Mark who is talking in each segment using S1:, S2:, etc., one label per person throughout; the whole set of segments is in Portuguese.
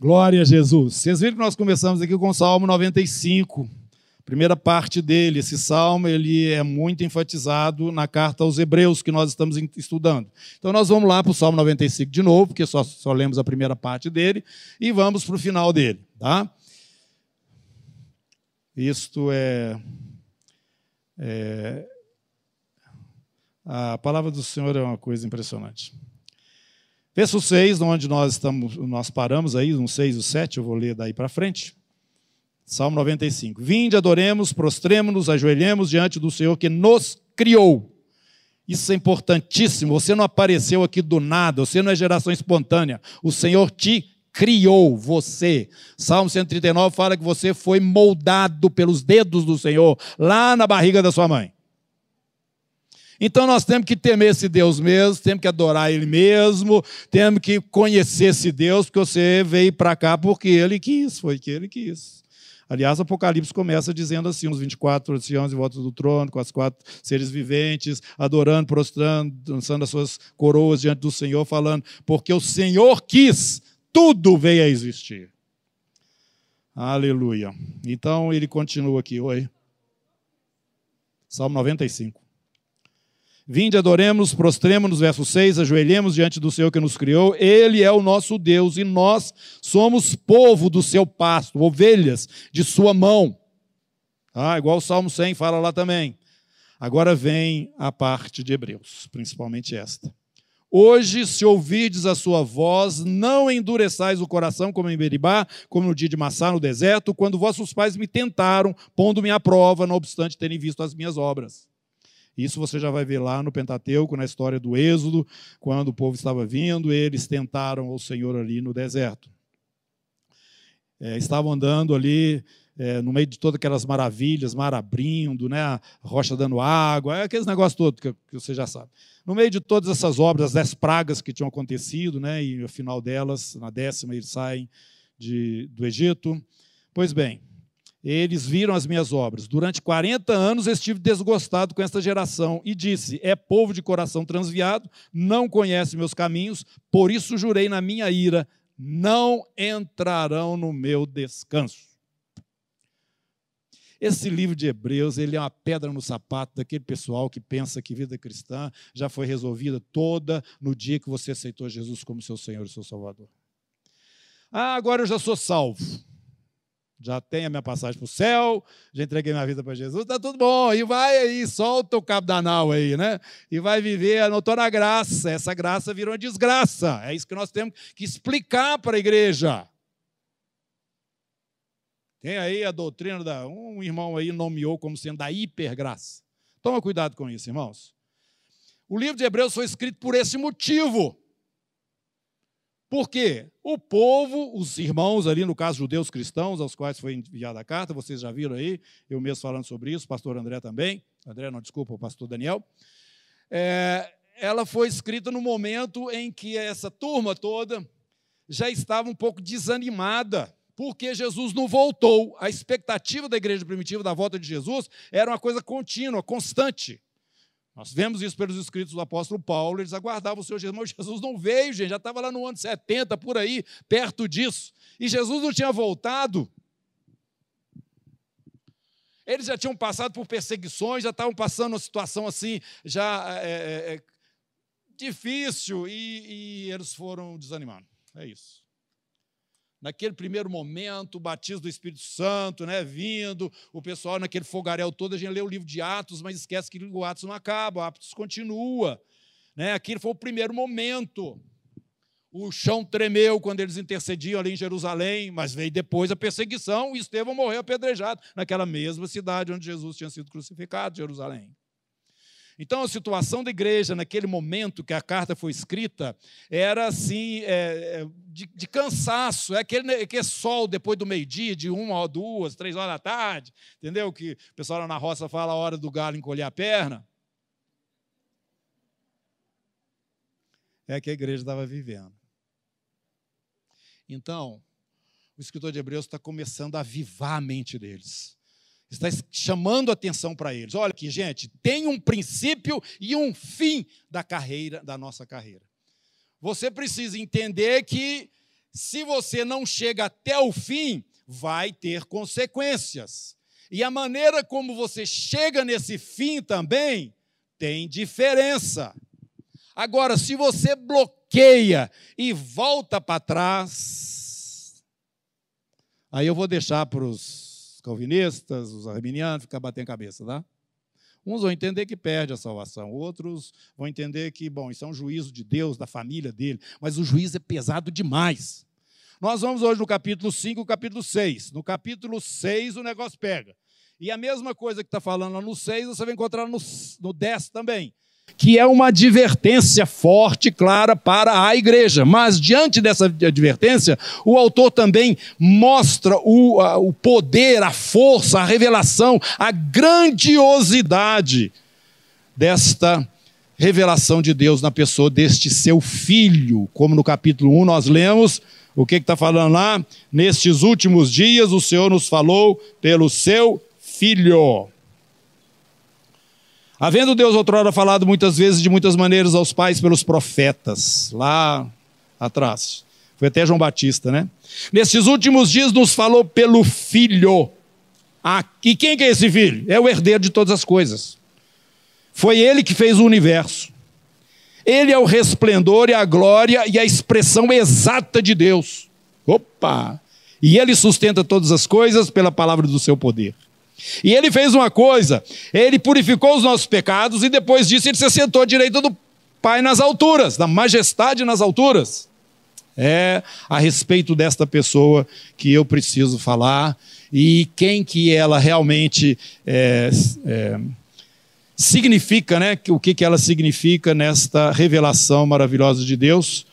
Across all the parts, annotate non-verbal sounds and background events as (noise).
S1: Glória a Jesus. Vocês viram que nós começamos aqui com o Salmo 95. Primeira parte dele, esse salmo, ele é muito enfatizado na carta aos Hebreus que nós estamos estudando. Então nós vamos lá para o Salmo 95 de novo, porque só, só lemos a primeira parte dele, e vamos para o final dele, tá? Isto é, é a palavra do Senhor é uma coisa impressionante. Verso 6, onde nós estamos, nós paramos aí, no 6 e 7, eu vou ler daí para frente. Salmo 95. Vinde, adoremos, prostremos-nos, ajoelhemos diante do Senhor que nos criou. Isso é importantíssimo. Você não apareceu aqui do nada, você não é geração espontânea. O Senhor te criou, você. Salmo 139 fala que você foi moldado pelos dedos do Senhor, lá na barriga da sua mãe. Então nós temos que temer esse Deus mesmo, temos que adorar Ele mesmo, temos que conhecer esse Deus, porque você veio para cá porque Ele quis, foi que Ele quis. Aliás, Apocalipse começa dizendo assim: os 24 anciãos em volta do trono, com as quatro seres viventes, adorando, prostrando, dançando as suas coroas diante do Senhor, falando, porque o Senhor quis, tudo veio a existir. Aleluia. Então ele continua aqui, oi. Salmo 95. Vinde, adoremos, prostremos-nos, verso 6, ajoelhemos diante do Senhor que nos criou. Ele é o nosso Deus e nós somos povo do seu pasto, ovelhas de sua mão. Ah, igual o Salmo 100 fala lá também. Agora vem a parte de Hebreus, principalmente esta. Hoje, se ouvirdes a sua voz, não endureçais o coração como em Beribá, como no dia de Massá no deserto, quando vossos pais me tentaram, pondo-me à prova, não obstante terem visto as minhas obras. Isso você já vai ver lá no Pentateuco, na história do Êxodo, quando o povo estava vindo, eles tentaram o Senhor ali no deserto. É, estavam andando ali é, no meio de todas aquelas maravilhas, mar abrindo, né, rocha dando água, é aqueles negócios todos que, que, você já sabe. No meio de todas essas obras, as dez pragas que tinham acontecido, né, e no final delas, na décima, eles saem de, do Egito. Pois bem, eles viram as minhas obras. Durante 40 anos estive desgostado com esta geração e disse: É povo de coração transviado, não conhece meus caminhos, por isso jurei na minha ira: não entrarão no meu descanso. Esse livro de Hebreus, ele é uma pedra no sapato daquele pessoal que pensa que vida cristã já foi resolvida toda no dia que você aceitou Jesus como seu Senhor e seu Salvador. Ah, agora eu já sou salvo já tenho a minha passagem para o céu, já entreguei minha vida para Jesus, está tudo bom. E vai aí, solta o cabo da nau aí, né? E vai viver, anotou na graça. Essa graça virou uma desgraça. É isso que nós temos que explicar para a igreja. Tem aí a doutrina da. Um irmão aí nomeou como sendo da hipergraça. Toma cuidado com isso, irmãos. O livro de Hebreus foi escrito por esse motivo. Por quê? O povo, os irmãos ali, no caso judeus cristãos, aos quais foi enviada a carta, vocês já viram aí, eu mesmo falando sobre isso, o pastor André também, André, não, desculpa, o pastor Daniel. É, ela foi escrita no momento em que essa turma toda já estava um pouco desanimada, porque Jesus não voltou. A expectativa da igreja primitiva da volta de Jesus era uma coisa contínua, constante. Nós vemos isso pelos escritos do apóstolo Paulo, eles aguardavam o Senhor Jesus, mas Jesus não veio, gente, já estava lá no ano 70, por aí, perto disso. E Jesus não tinha voltado. Eles já tinham passado por perseguições, já estavam passando uma situação assim, já é, é, é difícil, e, e eles foram desanimando. É isso naquele primeiro momento, o batismo do Espírito Santo, né, vindo, o pessoal naquele fogaréu todo, a gente lê o livro de Atos, mas esquece que o Atos não acaba, o Atos continua. Né? Aquele foi o primeiro momento. O chão tremeu quando eles intercediam ali em Jerusalém, mas veio depois a perseguição e Estevão morreu apedrejado naquela mesma cidade onde Jesus tinha sido crucificado, Jerusalém. Então, a situação da igreja naquele momento que a carta foi escrita era assim, é, é de, de, cansaço, é aquele, aquele sol depois do meio-dia, de uma, duas, três horas da tarde, entendeu? Que o pessoal lá na roça fala a hora do galo encolher a perna. É que a igreja estava vivendo. Então, o escritor de Hebreus está começando a avivar a mente deles está chamando atenção para eles. Olha aqui, gente, tem um princípio e um fim da carreira, da nossa carreira. Você precisa entender que se você não chega até o fim, vai ter consequências. E a maneira como você chega nesse fim também tem diferença. Agora, se você bloqueia e volta para trás, aí eu vou deixar para os calvinistas, os arminianos, ficar batendo cabeça, tá? Uns vão entender que perde a salvação, outros vão entender que, bom, isso é um juízo de Deus, da família dele, mas o juízo é pesado demais. Nós vamos hoje no capítulo 5, capítulo 6. No capítulo 6 o negócio pega. E a mesma coisa que está falando lá no 6, você vai encontrar no, no 10 também que é uma advertência forte, clara para a igreja. Mas, diante dessa advertência, o autor também mostra o, a, o poder, a força, a revelação, a grandiosidade desta revelação de Deus na pessoa deste seu filho. Como no capítulo 1 nós lemos, o que está falando lá? Nestes últimos dias o Senhor nos falou pelo seu filho. Havendo Deus outrora falado muitas vezes, de muitas maneiras, aos pais pelos profetas, lá atrás. Foi até João Batista, né? Nesses últimos dias nos falou pelo Filho. E quem que é esse filho? É o herdeiro de todas as coisas. Foi ele que fez o universo. Ele é o resplendor e a glória e a expressão exata de Deus. Opa! E ele sustenta todas as coisas pela palavra do seu poder. E ele fez uma coisa: ele purificou os nossos pecados e depois disso ele se sentou à direita do Pai nas alturas, da majestade nas alturas. É a respeito desta pessoa que eu preciso falar e quem que ela realmente é, é, significa, né? O que, que ela significa nesta revelação maravilhosa de Deus,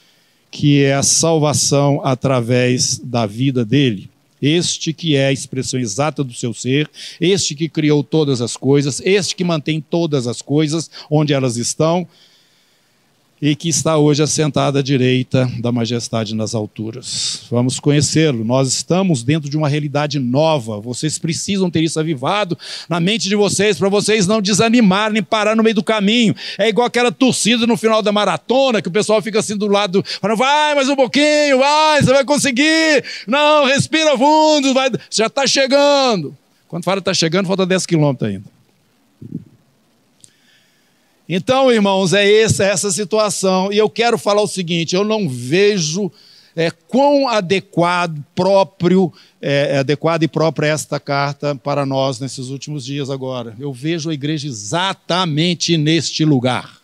S1: que é a salvação através da vida dele. Este que é a expressão exata do seu ser, este que criou todas as coisas, este que mantém todas as coisas onde elas estão, e que está hoje assentado à direita da majestade nas alturas. Vamos conhecê-lo. Nós estamos dentro de uma realidade nova. Vocês precisam ter isso avivado na mente de vocês, para vocês não desanimarem, nem parar no meio do caminho. É igual aquela torcida no final da maratona, que o pessoal fica assim do lado, falando, vai mais um pouquinho, vai, você vai conseguir. Não, respira fundo, vai, já está chegando. Quando fala está chegando, falta 10 quilômetros ainda. Então, irmãos, é essa, essa situação. E eu quero falar o seguinte: eu não vejo é, quão adequado, próprio, é, é adequado e própria esta carta para nós nesses últimos dias agora. Eu vejo a igreja exatamente neste lugar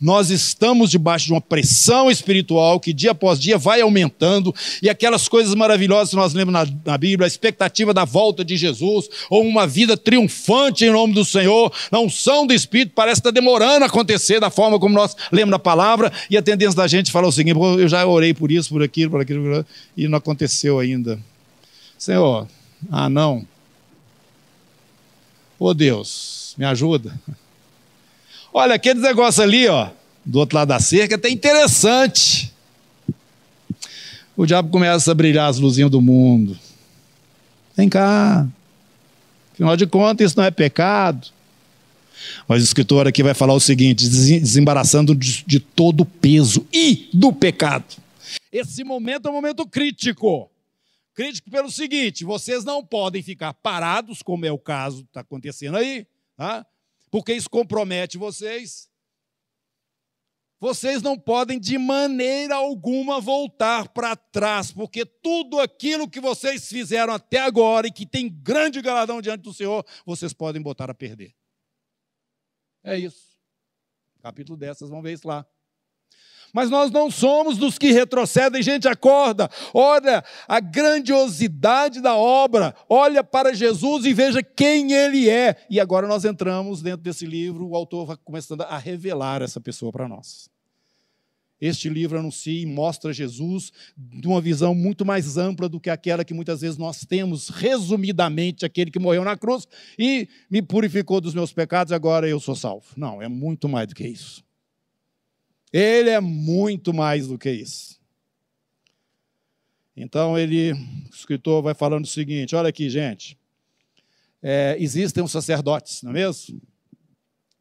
S1: nós estamos debaixo de uma pressão espiritual que dia após dia vai aumentando, e aquelas coisas maravilhosas que nós lemos na, na, Bíblia, a expectativa da volta de Jesus, ou uma vida triunfante em nome do Senhor, a unção do Espírito parece estar demorando a acontecer da forma como nós lemos na palavra, e a tendência da gente falar o seguinte: eu já orei por isso, por aquilo, por aquilo, por aquilo e não aconteceu ainda. Senhor, ah não. Ô oh, Deus, me ajuda. Olha, aquele negócio ali, ó, do outro lado da cerca, é até interessante. O diabo começa a brilhar as luzinhas do mundo. Vem cá. Afinal de contas, isso não é pecado. Mas o escritor aqui vai falar o seguinte: desembaraçando de, todo o peso e do pecado. Esse momento é um momento crítico. Crítico pelo seguinte: vocês não podem ficar parados, como é o caso que está acontecendo aí, tá? Porque isso compromete vocês. Vocês não podem de maneira alguma voltar para trás, porque tudo aquilo que vocês fizeram até agora e que tem grande galadão diante do Senhor, vocês podem botar a perder. É isso. Capítulo 10, vocês vão ver isso lá. Mas nós não somos dos que retrocedem, gente, acorda, olha a grandiosidade da obra, olha para Jesus e veja quem ele é. E agora nós entramos dentro desse livro, o autor vai começando a revelar essa pessoa para nós. Este livro anuncia e mostra Jesus de uma visão muito mais ampla do que aquela que muitas vezes nós temos, resumidamente, aquele que morreu na cruz e me purificou dos meus pecados, agora eu sou salvo. Não, é muito mais do que isso. Ele é muito mais do que isso. Então ele, o escritor vai falando o seguinte: olha aqui, gente. É, existem os sacerdotes, não é mesmo?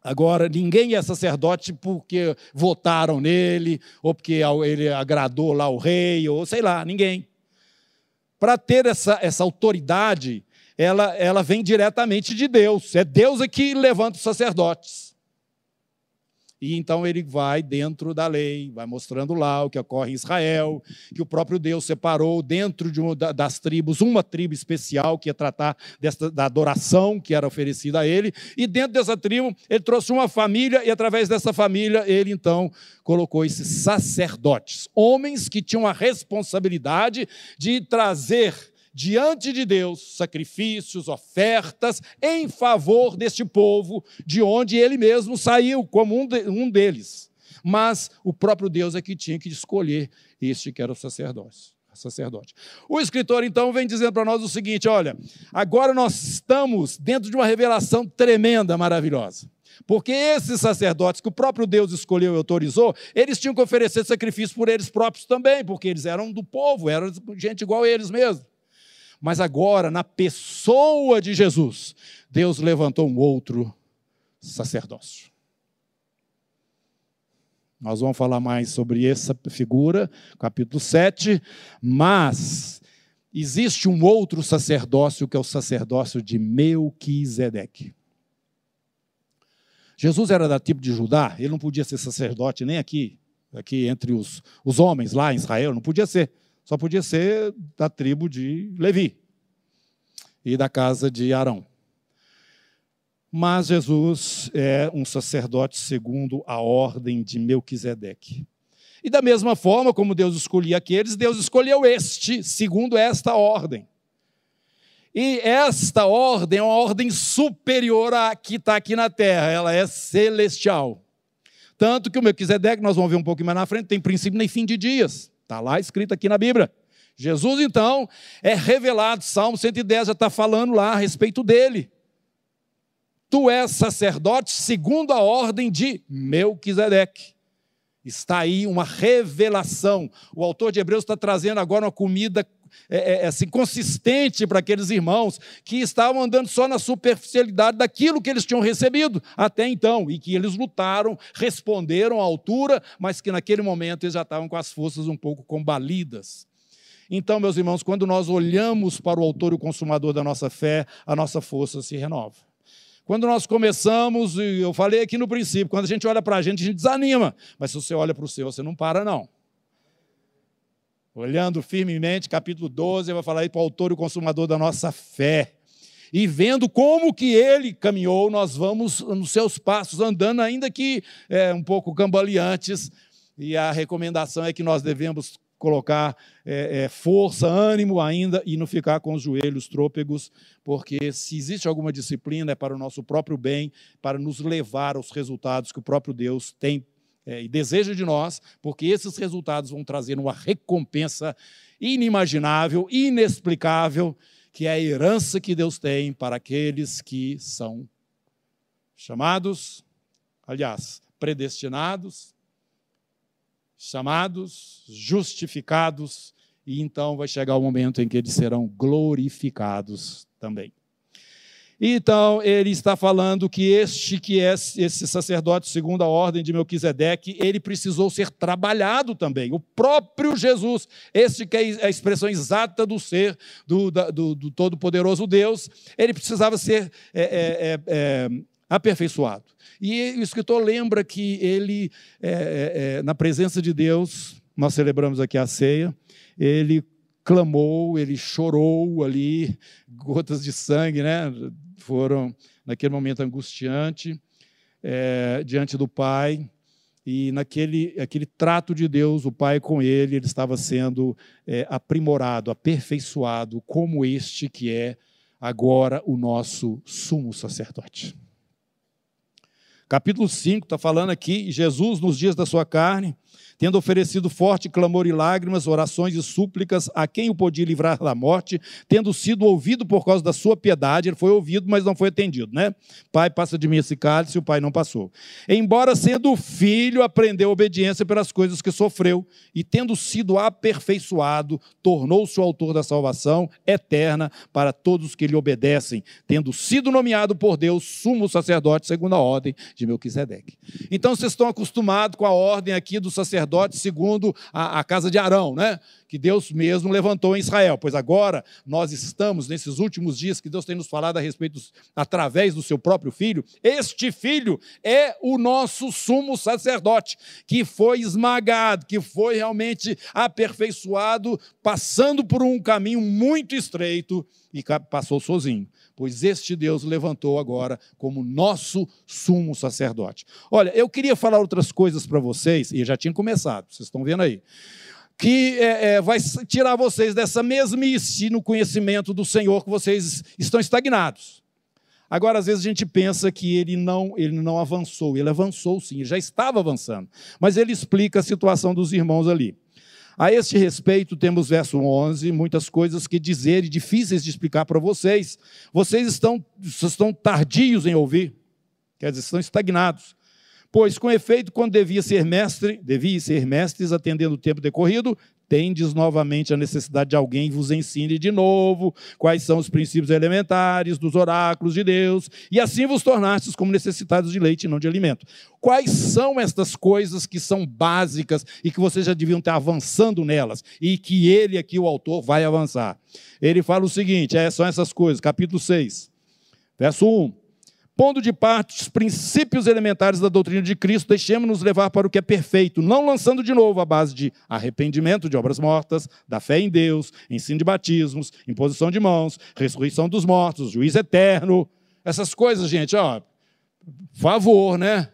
S1: Agora, ninguém é sacerdote porque votaram nele, ou porque ele agradou lá o rei, ou sei lá, ninguém. Para ter essa, essa autoridade, ela, ela vem diretamente de Deus. É Deus é que levanta os sacerdotes. E então ele vai dentro da lei, vai mostrando lá o que ocorre em Israel, que o próprio Deus separou dentro de uma das tribos uma tribo especial que ia tratar desta, da adoração que era oferecida a ele, e dentro dessa tribo ele trouxe uma família e através dessa família ele então colocou esses sacerdotes, homens que tinham a responsabilidade de trazer diante de Deus sacrifícios, ofertas em favor deste povo, de onde ele mesmo saiu como um, de, um deles. Mas o próprio Deus é que tinha que escolher este que era o sacerdote. O escritor então vem dizendo para nós o seguinte: olha, agora nós estamos dentro de uma revelação tremenda, maravilhosa. Porque esses sacerdotes que o próprio Deus escolheu e autorizou, eles tinham que oferecer sacrifício por eles próprios também, porque eles eram do povo, eram gente igual a eles mesmos. Mas agora, na pessoa de Jesus, Deus levantou um outro sacerdócio. Nós vamos falar mais sobre essa figura, capítulo 7, mas existe um outro sacerdócio que é o sacerdócio de Melquisedeque. Jesus era da tipo de Judá, ele não podia ser sacerdote nem aqui, aqui entre os, os homens lá em Israel, não podia ser. Só podia ser da tribo de Levi e da casa de Arão. Mas Jesus é um sacerdote segundo a ordem de Melquisedeque. E da mesma forma como Deus escolhia aqueles, Deus escolheu este, segundo esta ordem. E esta ordem é uma ordem superior à que está aqui na terra, ela é celestial. Tanto que o Melquisedeque, nós vamos ver um pouquinho mais na frente, tem princípio nem fim de dias. Está lá escrito aqui na Bíblia. Jesus, então, é revelado, Salmo 110 já está falando lá a respeito dele. Tu és sacerdote segundo a ordem de Melquisedeque. Está aí uma revelação. O autor de Hebreus está trazendo agora uma comida é, é, é, assim, consistente para aqueles irmãos que estavam andando só na superficialidade daquilo que eles tinham recebido até então, e que eles lutaram, responderam à altura, mas que naquele momento eles já estavam com as forças um pouco combalidas. Então, meus irmãos, quando nós olhamos para o autor e o consumador da nossa fé, a nossa força se renova. Quando nós começamos, eu falei aqui no princípio, quando a gente olha para a gente, a gente desanima. Mas se você olha para o seu, você não para, não. Olhando firmemente, capítulo 12, vai falar aí para o autor e o consumador da nossa fé. E vendo como que ele caminhou, nós vamos nos seus passos, andando, ainda que é, um pouco cambaleantes. E a recomendação é que nós devemos colocar é, é, força, ânimo ainda e não ficar com os joelhos trôpegos, porque se existe alguma disciplina é para o nosso próprio bem, para nos levar aos resultados que o próprio Deus tem é, e deseja de nós, porque esses resultados vão trazer uma recompensa inimaginável, inexplicável, que é a herança que Deus tem para aqueles que são chamados, aliás, predestinados, chamados, justificados, e então vai chegar o momento em que eles serão glorificados também. Então, ele está falando que este que é esse sacerdote segundo a ordem de Melquisedeque, ele precisou ser trabalhado também. O próprio Jesus, este que é a expressão exata do ser, do, do, do Todo-Poderoso Deus, ele precisava ser é, é, é, é, aperfeiçoado. E o escritor lembra que ele, é, é, na presença de Deus, nós celebramos aqui a ceia, ele clamou, ele chorou ali, gotas de sangue, né? Foram, naquele momento angustiante, é, diante do Pai, e naquele aquele trato de Deus, o Pai com ele, ele estava sendo é, aprimorado, aperfeiçoado, como este que é agora o nosso sumo sacerdote. Capítulo 5 está falando aqui, Jesus, nos dias da sua carne, tendo oferecido forte clamor e lágrimas, orações e súplicas a quem o podia livrar da morte, tendo sido ouvido por causa da sua piedade, ele foi ouvido, mas não foi atendido, né? Pai, passa de mim esse cálice, o pai não passou. Embora sendo filho, aprendeu obediência pelas coisas que sofreu, e tendo sido aperfeiçoado, tornou-se o autor da salvação eterna para todos que lhe obedecem, tendo sido nomeado por Deus sumo sacerdote segundo a ordem de Melquisedeque. Então vocês estão acostumados com a ordem aqui do sacerdote segundo a, a casa de Arão, né? que Deus mesmo levantou em Israel. Pois agora nós estamos, nesses últimos dias que Deus tem nos falado a respeito, através do seu próprio filho, este filho é o nosso sumo sacerdote, que foi esmagado, que foi realmente aperfeiçoado, passando por um caminho muito estreito e passou sozinho pois este Deus levantou agora como nosso sumo sacerdote. Olha, eu queria falar outras coisas para vocês, e já tinha começado, vocês estão vendo aí que é, é, vai tirar vocês dessa mesmice no conhecimento do Senhor que vocês estão estagnados. Agora, às vezes a gente pensa que ele não, ele não avançou. Ele avançou sim, ele já estava avançando. Mas ele explica a situação dos irmãos ali. A este respeito, temos verso 11, muitas coisas que dizer e difíceis de explicar para vocês. Vocês estão, estão tardios em ouvir, quer dizer, estão estagnados. Pois, com efeito, quando devia ser mestre, devia ser mestres, atendendo o tempo decorrido, tendes novamente a necessidade de alguém vos ensine de novo quais são os princípios elementares dos oráculos de Deus, e assim vos tornastes como necessitados de leite e não de alimento. Quais são estas coisas que são básicas e que vocês já deviam estar avançando nelas, e que ele aqui, o autor, vai avançar? Ele fala o seguinte: é, são essas coisas, capítulo 6, verso 1 Pondo de parte os princípios elementares da doutrina de Cristo, deixemos-nos levar para o que é perfeito, não lançando de novo a base de arrependimento de obras mortas, da fé em Deus, ensino de batismos, imposição de mãos, ressurreição dos mortos, juiz eterno. Essas coisas, gente, ó, favor, né?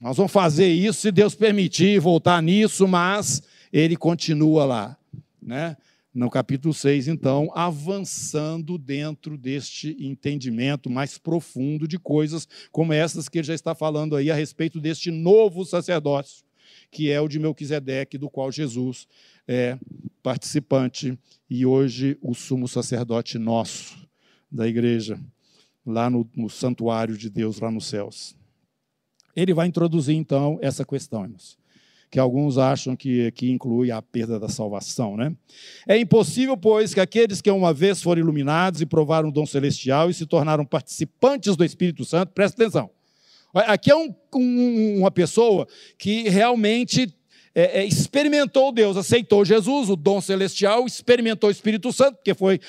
S1: Nós vamos fazer isso se Deus permitir voltar nisso, mas ele continua lá, né? No capítulo 6, então, avançando dentro deste entendimento mais profundo de coisas como essas que ele já está falando aí a respeito deste novo sacerdócio, que é o de Melquisedeque, do qual Jesus é participante e hoje o sumo sacerdote nosso da igreja, lá no, no santuário de Deus, lá nos céus. Ele vai introduzir, então, essa questão, irmãos que alguns acham que, que inclui a perda da salvação. Né? É impossível, pois, que aqueles que uma vez foram iluminados e provaram o dom celestial e se tornaram participantes do Espírito Santo, presta atenção. Aqui é um, um, uma pessoa que realmente é, é, experimentou Deus, aceitou Jesus, o dom celestial, experimentou o Espírito Santo, porque foi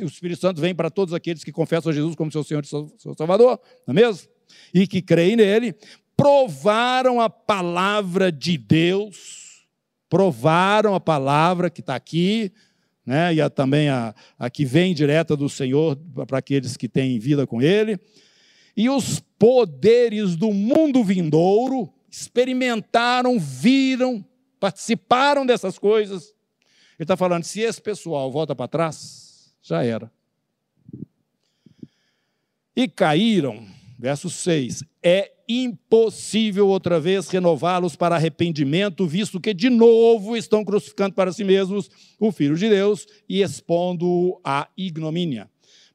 S1: o Espírito Santo vem para todos aqueles que confessam Jesus como seu Senhor e seu Salvador, não é mesmo? E que creem nele, provaram a palavra de Deus, provaram a palavra que está aqui, né, e a, também a, a que vem direta do Senhor para aqueles que têm vida com Ele, e os poderes do mundo vindouro experimentaram, viram, participaram dessas coisas. Ele está falando: se esse pessoal volta para trás, já era. E caíram, verso 6, é impossível outra vez renová-los para arrependimento, visto que de novo estão crucificando para si mesmos o Filho de Deus e expondo-o à ignomínia.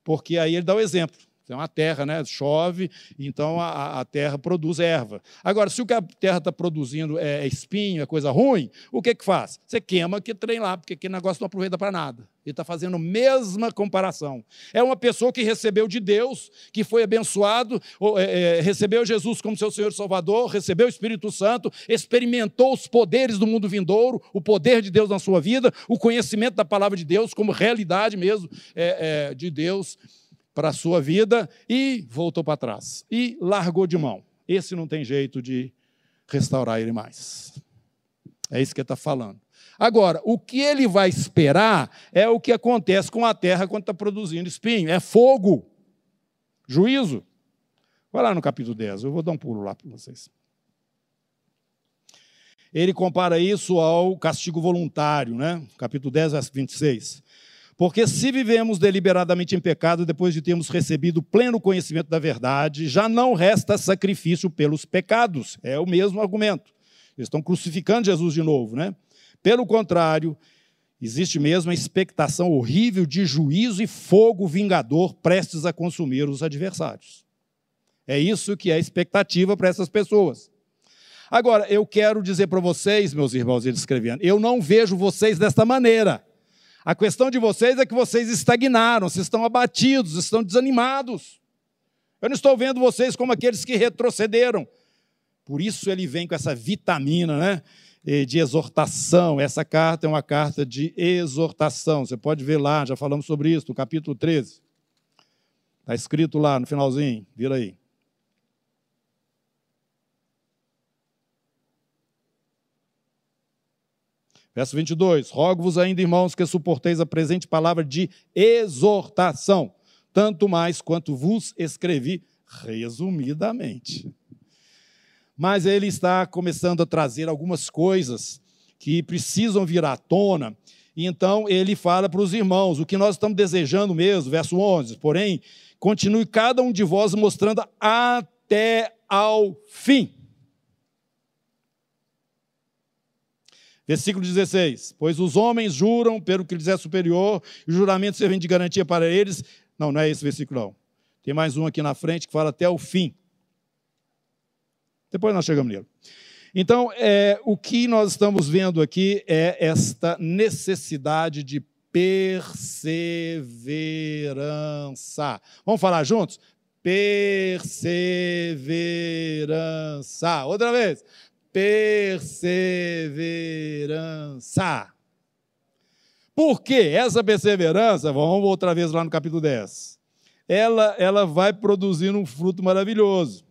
S1: Porque aí ele dá o exemplo. Tem uma terra, né? chove, então a, a terra produz erva. Agora, se o que a terra está produzindo é, é espinho, é coisa ruim, o que, que faz? Você queima que trem lá, porque aquele negócio não aproveita para nada. Ele está fazendo a mesma comparação. É uma pessoa que recebeu de Deus, que foi abençoado, é, é, recebeu Jesus como seu Senhor e Salvador, recebeu o Espírito Santo, experimentou os poderes do mundo vindouro, o poder de Deus na sua vida, o conhecimento da palavra de Deus como realidade mesmo de Deus para a sua vida e voltou para trás. E largou de mão. Esse não tem jeito de restaurar ele mais. É isso que ele está falando. Agora, o que ele vai esperar é o que acontece com a terra quando está produzindo espinho: é fogo, juízo. Vai lá no capítulo 10, eu vou dar um pulo lá para vocês. Ele compara isso ao castigo voluntário, né? capítulo 10, verso 26. Porque se vivemos deliberadamente em pecado depois de termos recebido pleno conhecimento da verdade, já não resta sacrifício pelos pecados. É o mesmo argumento. Eles estão crucificando Jesus de novo, né? Pelo contrário, existe mesmo a expectação horrível de juízo e fogo vingador prestes a consumir os adversários. É isso que é a expectativa para essas pessoas. Agora, eu quero dizer para vocês, meus irmãos, ele escrevendo, eu não vejo vocês desta maneira. A questão de vocês é que vocês estagnaram, vocês estão abatidos, estão desanimados. Eu não estou vendo vocês como aqueles que retrocederam. Por isso ele vem com essa vitamina, né? De exortação. Essa carta é uma carta de exortação. Você pode ver lá, já falamos sobre isso, no capítulo 13. Está escrito lá no finalzinho, vira aí. Verso 22: Rogo-vos ainda, irmãos, que suporteis a presente palavra de exortação, tanto mais quanto vos escrevi resumidamente. Mas ele está começando a trazer algumas coisas que precisam vir à tona, e então ele fala para os irmãos o que nós estamos desejando mesmo, verso 11: porém, continue cada um de vós mostrando até ao fim Versículo 16: Pois os homens juram pelo que lhes é superior, e o juramento serve de garantia para eles. Não, não é esse versículo, não. Tem mais um aqui na frente que fala até o fim. Depois nós chegamos nele. Então, é, o que nós estamos vendo aqui é esta necessidade de perseverança. Vamos falar juntos? Perseverança. Outra vez perseverança. Por que essa perseverança? Vamos outra vez lá no capítulo 10. Ela, ela vai produzindo um fruto maravilhoso.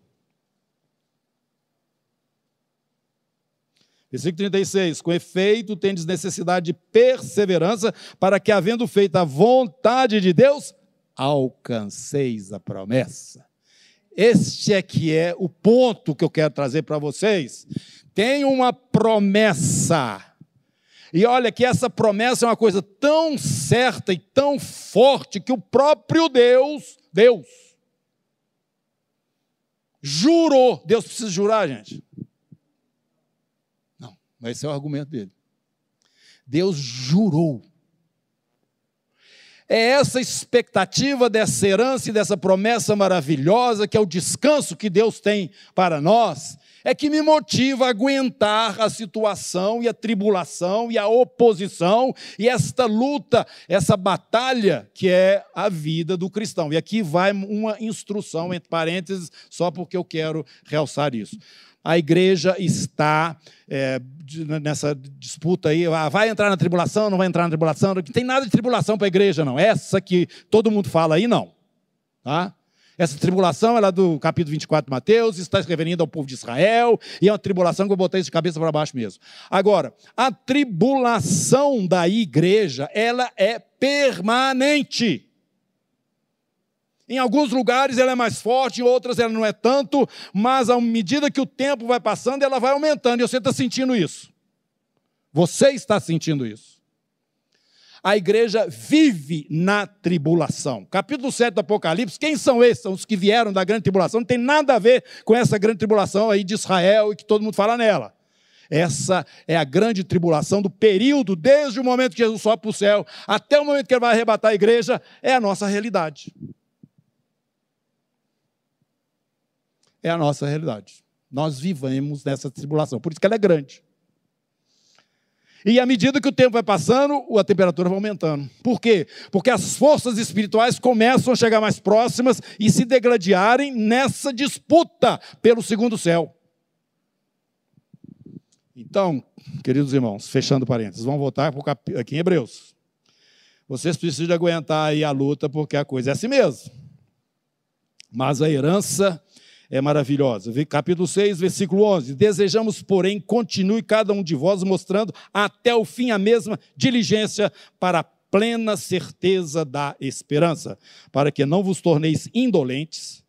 S1: Versículo 36. Com efeito, tendes necessidade de perseverança, para que, havendo feito a vontade de Deus, alcanceis a promessa. Este é que é o ponto que eu quero trazer para vocês. Tem uma promessa. E olha que essa promessa é uma coisa tão certa e tão forte que o próprio Deus, Deus, jurou. Deus precisa jurar, gente? Não, mas esse é o argumento dele. Deus jurou é essa expectativa dessa herança e dessa promessa maravilhosa, que é o descanso que Deus tem para nós, é que me motiva a aguentar a situação e a tribulação e a oposição e esta luta, essa batalha que é a vida do cristão. E aqui vai uma instrução, entre parênteses, só porque eu quero realçar isso a igreja está é, nessa disputa aí, ah, vai entrar na tribulação, não vai entrar na tribulação, não tem nada de tribulação para a igreja, não. Essa que todo mundo fala aí, não. Tá? Essa tribulação ela é do capítulo 24 de Mateus, está escrevendo ao povo de Israel, e é uma tribulação que eu botei de cabeça para baixo mesmo. Agora, a tribulação da igreja, ela é permanente. Em alguns lugares ela é mais forte, em outras ela não é tanto, mas à medida que o tempo vai passando, ela vai aumentando, e você está sentindo isso. Você está sentindo isso. A igreja vive na tribulação. Capítulo 7 do Apocalipse, quem são esses? São os que vieram da grande tribulação, não tem nada a ver com essa grande tribulação aí de Israel e que todo mundo fala nela. Essa é a grande tribulação do período, desde o momento que Jesus sobe para o céu até o momento que ele vai arrebatar a igreja, é a nossa realidade. É a nossa realidade. Nós vivemos nessa tribulação, por isso que ela é grande. E à medida que o tempo vai passando, a temperatura vai aumentando. Por quê? Porque as forças espirituais começam a chegar mais próximas e se degladiarem nessa disputa pelo segundo céu. Então, queridos irmãos, fechando parênteses, vamos voltar aqui em Hebreus. Vocês precisam aguentar aí a luta, porque a coisa é assim mesmo. Mas a herança é maravilhosa. Capítulo 6, versículo 11. Desejamos, porém, continue cada um de vós mostrando até o fim a mesma diligência para a plena certeza da esperança, para que não vos torneis indolentes,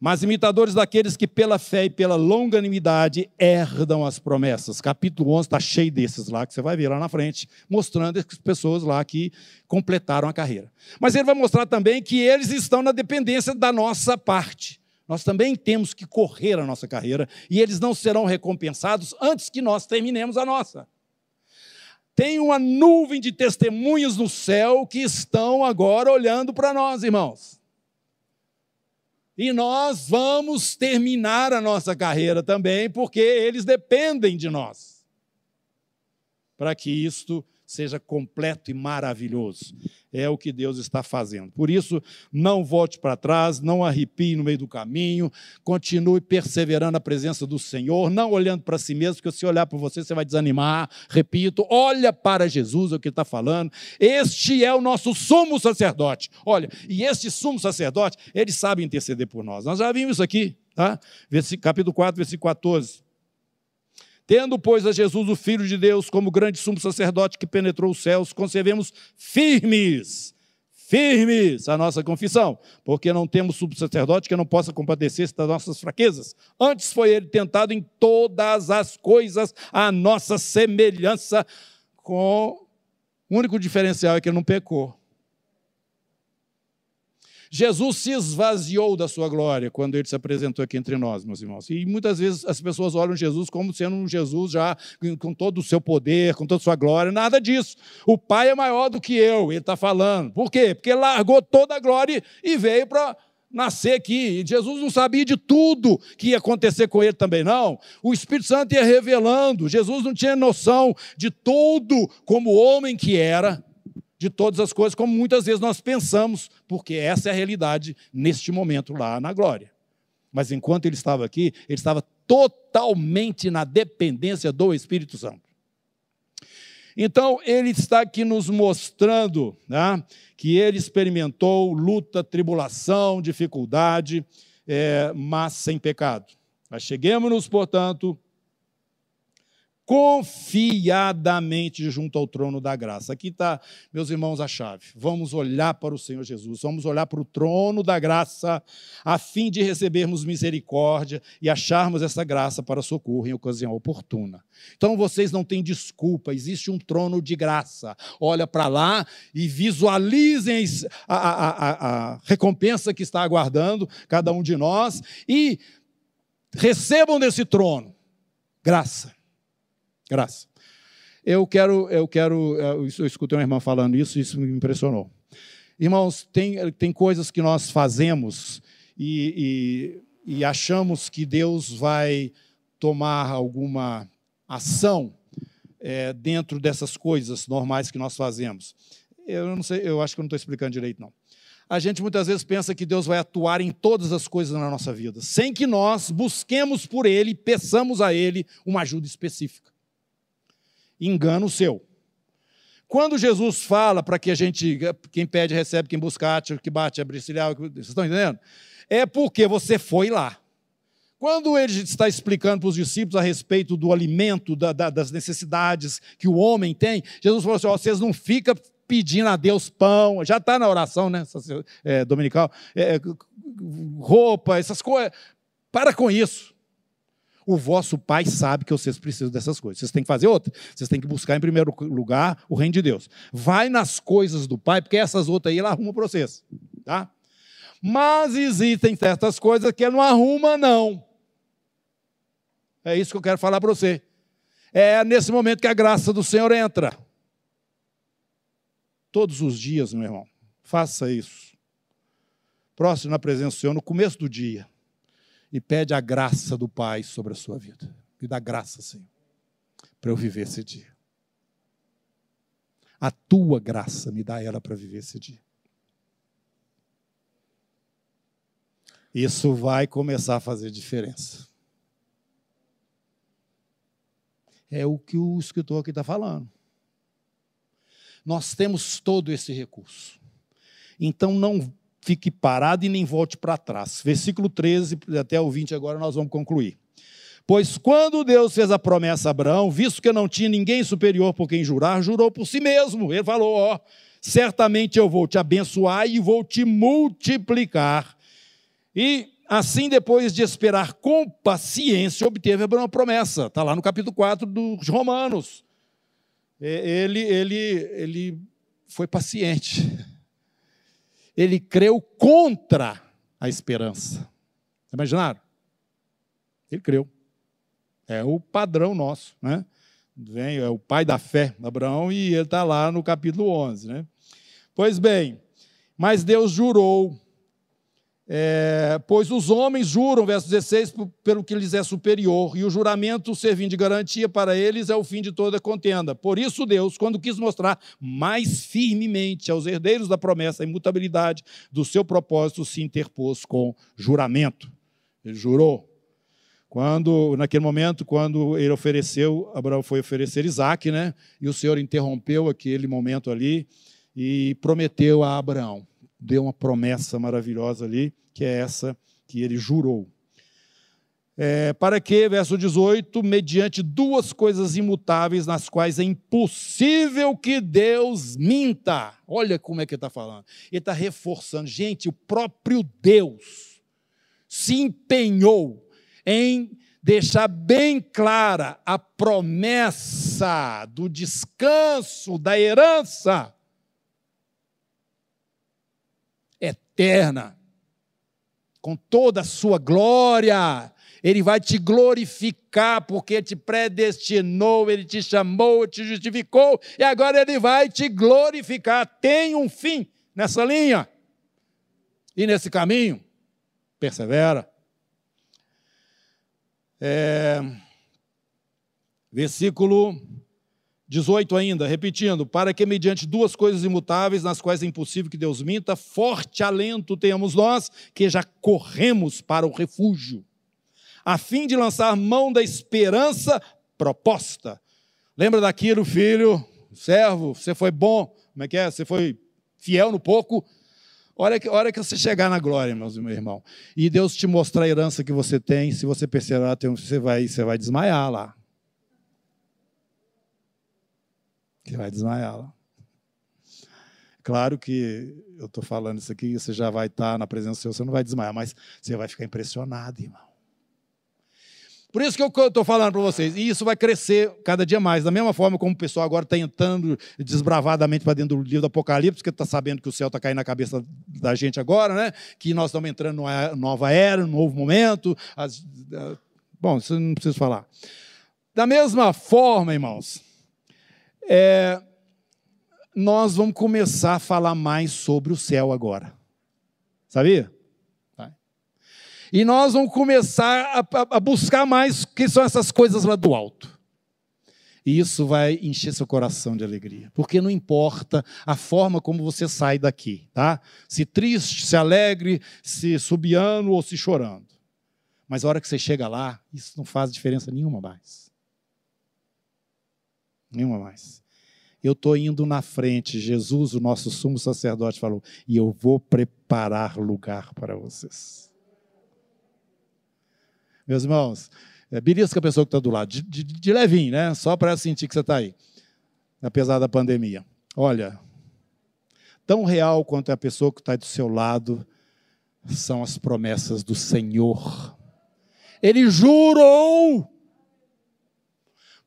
S1: mas imitadores daqueles que pela fé e pela longanimidade herdam as promessas. Capítulo 11 está cheio desses lá, que você vai ver lá na frente, mostrando as pessoas lá que completaram a carreira. Mas ele vai mostrar também que eles estão na dependência da nossa parte Nós também temos que correr a nossa carreira e eles não serão recompensados antes que nós terminemos a nossa. Tem uma nuvem de testemunhos no céu que estão agora olhando para nós, irmãos. E nós vamos terminar a nossa carreira também, porque eles dependem de nós. Para que isto seja completo e maravilhoso. É o que Deus está fazendo. Por isso, não volte para trás, não arrepie no meio do caminho, continue perseverando na presença do Senhor, não olhando para si mesmo, porque se olhar para você, você vai desanimar. Repito, olha para Jesus, é o que está falando. Este é o nosso sumo sacerdote. Olha, e este sumo sacerdote, ele sabe interceder por nós. Nós já vimos isso aqui, tá? Capítulo 4, versículo 14. Tendo, pois, a Jesus, o Filho de Deus, como grande sumo sacerdote que penetrou os céus, conservemos firmes, firmes a nossa confissão, porque não temos sumo sacerdote que não possa compadecer-se das nossas fraquezas. Antes foi ele tentado em todas as coisas a nossa semelhança, com o único diferencial é que ele não pecou. Jesus se esvaziou da sua glória quando ele se apresentou aqui entre nós, meus irmãos. E muitas vezes as pessoas olham Jesus como sendo um Jesus já com todo o seu poder, com toda a sua glória. Nada disso. O Pai é maior do que eu, ele está falando. Por quê? Porque largou toda a glória e veio para nascer aqui. E Jesus não sabia de tudo que ia acontecer com ele também, não. O Espírito Santo ia revelando. Jesus não tinha noção de tudo como homem que era de todas as coisas, como muitas vezes nós pensamos, porque essa é a realidade neste momento lá na glória. Mas enquanto ele estava aqui, ele estava totalmente na dependência do Espírito Santo. Então, ele está aqui nos mostrando né, que ele experimentou luta, tribulação, dificuldade, é, mas sem pecado. Mas cheguemos-nos, portanto, confiadamente junto ao trono da graça. Aqui está, meus irmãos, a chave. Vamos olhar para o Senhor Jesus, vamos olhar para o trono da graça, a fim de recebermos misericórdia e acharmos essa graça para socorro em ocasião oportuna. Então vocês não têm desculpa, existe um trono de graça. Olha para lá e visualizem a, a, a, a recompensa que está aguardando cada um de nós e recebam desse trono graça Graça. Eu quero, eu quero, eu escutei uma irmã falando isso, isso me impressionou. Irmãos, tem, tem coisas que nós fazemos e, e, e achamos que Deus vai tomar alguma ação é, dentro dessas coisas normais que nós fazemos. Eu não sei, eu acho que eu não estou explicando direito, não. A gente muitas vezes pensa que Deus vai atuar em todas as coisas na nossa vida, sem que nós busquemos por Ele, peçamos a Ele uma ajuda específica engano seu. Quando Jesus fala para que a gente, quem pede recebe, quem busca acha, que bate abre cilhar, vocês estão entendendo? É porque você foi lá. Quando ele está explicando para os discípulos a respeito do alimento, da, da, das necessidades que o homem tem, Jesus falou assim: ó, vocês não ficam pedindo a Deus pão, já está na oração, né, é, dominical, é, roupa, essas coisas. Para com isso. O vosso Pai sabe que vocês precisam dessas coisas. Vocês têm que fazer outra. Vocês têm que buscar em primeiro lugar o reino de Deus. Vai nas coisas do Pai, porque essas outras aí ele arruma para vocês. Tá? Mas existem certas coisas que ele não arruma, não. É isso que eu quero falar para você. É nesse momento que a graça do Senhor entra. Todos os dias, meu irmão, faça isso. Próximo na presença do Senhor, no começo do dia e pede a graça do Pai sobre a sua vida. Me dá graça, Senhor, para eu viver esse dia. A tua graça me dá ela para viver esse dia. Isso vai começar a fazer diferença. É o que o escritor aqui está falando. Nós temos todo esse recurso. Então não fique parado e nem volte para trás. Versículo 13 até o 20, agora nós vamos concluir. Pois quando Deus fez a promessa a Abraão, visto que não tinha ninguém superior por quem jurar, jurou por si mesmo. Ele falou: Ó, certamente eu vou te abençoar e vou te multiplicar. E assim, depois de esperar com paciência, obteve Abraão a promessa. Está lá no capítulo 4 dos Romanos. Ele, ele, ele foi paciente ele creu contra a esperança. Imaginaram? Ele creu. É o padrão nosso, né? Vem, é o pai da fé, Abraão, e ele está lá no capítulo 11, né? Pois bem, mas Deus jurou é, pois os homens juram, verso 16, pelo que lhes é superior, e o juramento servindo de garantia para eles é o fim de toda contenda. Por isso, Deus, quando quis mostrar mais firmemente aos herdeiros da promessa a imutabilidade do seu propósito, se interpôs com juramento. Ele jurou. Quando, naquele momento, quando ele ofereceu, Abraão foi oferecer Isaac, né? E o Senhor interrompeu aquele momento ali e prometeu a Abraão deu uma promessa maravilhosa ali, que é essa que ele jurou. É, para que, verso 18, mediante duas coisas imutáveis nas quais é impossível que Deus minta. Olha como é que ele está falando. Ele está reforçando. Gente, o próprio Deus se empenhou em deixar bem clara a promessa do descanso, da herança eterna, com toda a sua glória. Ele vai te glorificar porque te predestinou, ele te chamou, te justificou e agora ele vai te glorificar. Tem um fim nessa linha e nesse caminho. Persevera. É, versículo 18 ainda, repetindo, para que mediante duas coisas imutáveis, nas quais é impossível que Deus minta, forte alento tenhamos nós, que já corremos para o refúgio, a fim de lançar mão da esperança proposta. Lembra daquilo, filho, servo, você foi bom, como é que é? Você foi fiel no pouco, Hora que, hora que você chegar na glória, meus meu irmão, e Deus te mostrar a herança que você tem, se você perseverar, você vai, você vai desmaiar lá. Que vai desmaiar lá. Claro que eu estou falando isso aqui, você já vai estar tá na presença do Senhor, você não vai desmaiar, mas você vai ficar impressionado, irmão. Por isso que eu estou falando para vocês, e isso vai crescer cada dia mais. Da mesma forma como o pessoal agora está entrando desbravadamente para dentro do livro do Apocalipse, porque está sabendo que o céu está caindo na cabeça da gente agora, né? que nós estamos entrando numa nova era, num novo momento. As, bom, isso não preciso falar. Da mesma forma, irmãos, é, nós vamos começar a falar mais sobre o céu agora. Sabia? E nós vamos começar a, a buscar mais o que são essas coisas lá do alto. E isso vai encher seu coração de alegria. Porque não importa a forma como você sai daqui, tá? Se triste, se alegre, se subiando ou se chorando. Mas a hora que você chega lá, isso não faz diferença nenhuma mais. Nenhuma mais. Eu estou indo na frente. Jesus, o nosso sumo sacerdote, falou: e eu vou preparar lugar para vocês. Meus irmãos, é, belisca a pessoa que está do lado, de, de, de levinho, né? Só para sentir que você está aí, apesar da pandemia. Olha, tão real quanto é a pessoa que está do seu lado são as promessas do Senhor. Ele jurou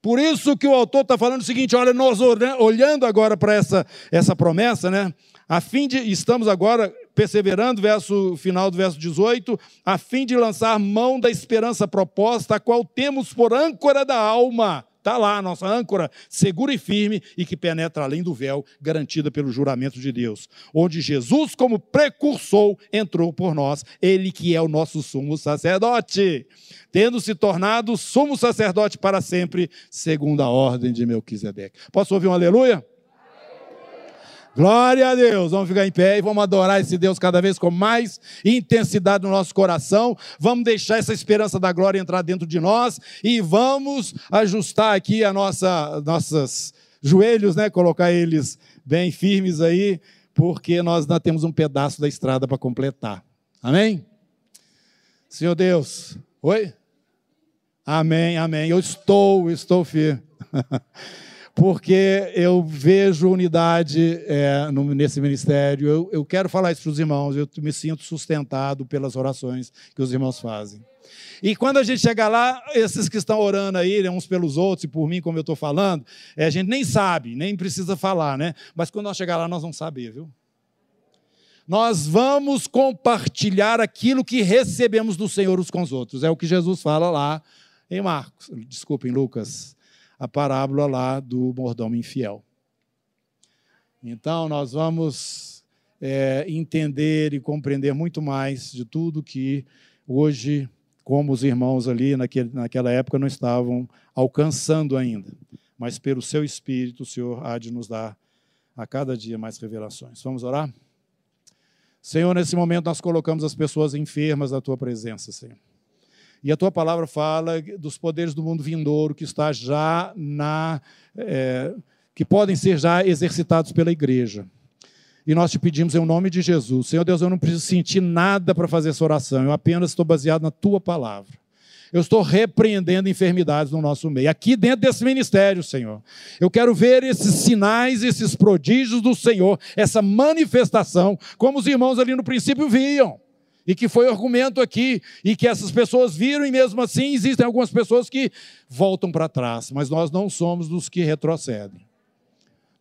S1: por isso que o autor está falando o seguinte: olha, nós olhando agora para essa, essa promessa, né? A fim de, estamos agora perseverando, verso final do verso 18, a fim de lançar mão da esperança proposta, a qual temos por âncora da alma Está lá a nossa âncora, segura e firme e que penetra além do véu, garantida pelo juramento de Deus. Onde Jesus, como precursor, entrou por nós, ele que é o nosso sumo sacerdote, tendo se tornado sumo sacerdote para sempre, segundo a ordem de Melquisedeque. Posso ouvir um aleluia? Glória a Deus. Vamos ficar em pé e vamos adorar esse Deus cada vez com mais intensidade no nosso coração. Vamos deixar essa esperança da glória entrar dentro de nós e vamos ajustar aqui a nossa nossos joelhos, né? Colocar eles bem firmes aí, porque nós ainda temos um pedaço da estrada para completar. Amém? Senhor Deus. Oi? Amém, amém. Eu estou, estou firme. (laughs) porque eu vejo unidade é, no, nesse ministério. Eu, eu quero falar isso para os irmãos, eu me sinto sustentado pelas orações que os irmãos fazem. E quando a gente chega lá, esses que estão orando aí, né, uns pelos outros e por mim, como eu estou falando, é, a gente nem sabe, nem precisa falar, né? Mas quando nós chegar lá, nós vamos saber, viu? nós vamos compartilhar aquilo que recebemos do Senhor uns com os outros. É o que Jesus fala lá em Marcos, desculpa, em Lucas, a parábola lá do mordomo infiel. Então, nós vamos é, entender e compreender muito mais de tudo que hoje, como os irmãos ali naquele, naquela época não estavam alcançando ainda. Mas pelo seu Espírito, o Senhor há de nos dar a cada dia mais revelações. Vamos orar? Senhor, nesse momento nós colocamos as pessoas enfermas na tua presença, Senhor. E a tua palavra fala dos poderes do mundo vindouro que está já na. É, que podem ser já exercitados pela igreja. E nós te pedimos em nome de Jesus. Senhor Deus, eu não preciso sentir nada para fazer essa oração, eu apenas estou baseado na tua palavra. Eu estou repreendendo enfermidades no nosso meio, aqui dentro desse ministério, Senhor. Eu quero ver esses sinais, esses prodígios do Senhor, essa manifestação, como os irmãos ali no princípio viam. E que foi argumento aqui, e que essas pessoas viram, e mesmo assim existem algumas pessoas que voltam para trás, mas nós não somos dos que retrocedem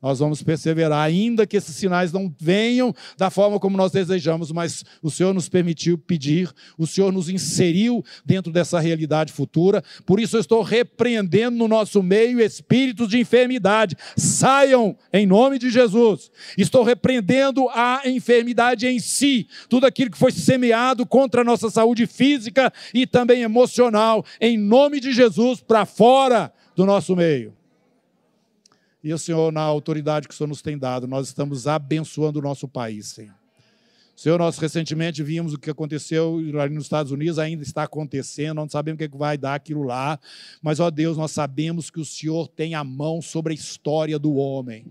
S1: nós vamos perseverar, ainda que esses sinais não venham da forma como nós desejamos, mas o Senhor nos permitiu pedir, o Senhor nos inseriu dentro dessa realidade futura, por isso eu estou repreendendo no nosso meio espíritos de enfermidade, saiam em nome de Jesus. Estou repreendendo a enfermidade em si, tudo aquilo que foi semeado contra a nossa saúde física e também emocional, em nome de Jesus, para fora do nosso meio. E o Senhor, na autoridade que o Senhor nos tem dado, nós estamos abençoando o nosso país, Senhor. Senhor, nós recentemente vimos o que aconteceu ali nos Estados Unidos, ainda está acontecendo, não sabemos o que vai dar aquilo lá, mas, ó Deus, nós sabemos que o Senhor tem a mão sobre a história do homem.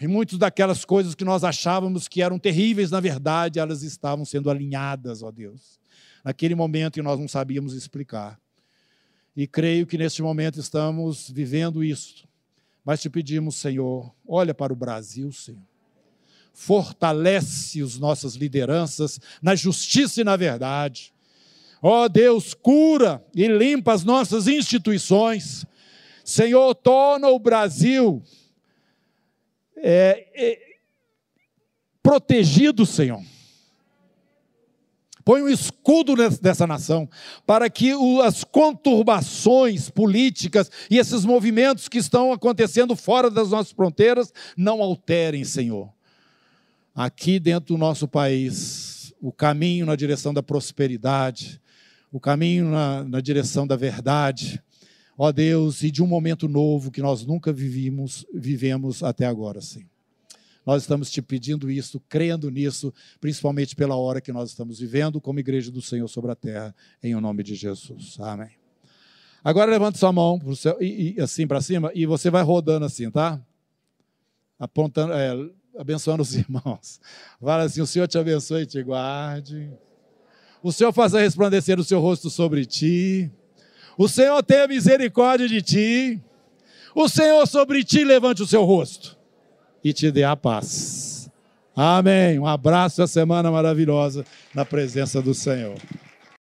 S1: E muitas daquelas coisas que nós achávamos que eram terríveis, na verdade, elas estavam sendo alinhadas, ó Deus, naquele momento que nós não sabíamos explicar. E creio que neste momento estamos vivendo isso. Mas te pedimos, Senhor, olha para o Brasil, Senhor. Fortalece as nossas lideranças na justiça e na verdade. Ó oh, Deus, cura e limpa as nossas instituições. Senhor, torna o Brasil é, é, protegido, Senhor Põe um escudo dessa nação, para que as conturbações políticas e esses movimentos que estão acontecendo fora das nossas fronteiras não alterem, Senhor. Aqui dentro do nosso país, o caminho na direção da prosperidade, o caminho na, na direção da verdade, ó Deus, e de um momento novo que nós nunca vivimos, vivemos até agora, Senhor. Nós estamos te pedindo isso, crendo nisso, principalmente pela hora que nós estamos vivendo como igreja do Senhor sobre a terra, em o nome de Jesus. Amém. Agora levante sua mão céu, e, e assim para cima e você vai rodando assim, tá? Apontando, é, abençoando os (laughs) irmãos. Fala assim: o Senhor te abençoe e te guarde. O Senhor faça resplandecer o seu rosto sobre ti. O Senhor tenha misericórdia de ti. O Senhor sobre ti levante o seu rosto e te dê a paz. Amém. Um abraço, a semana maravilhosa na presença do Senhor.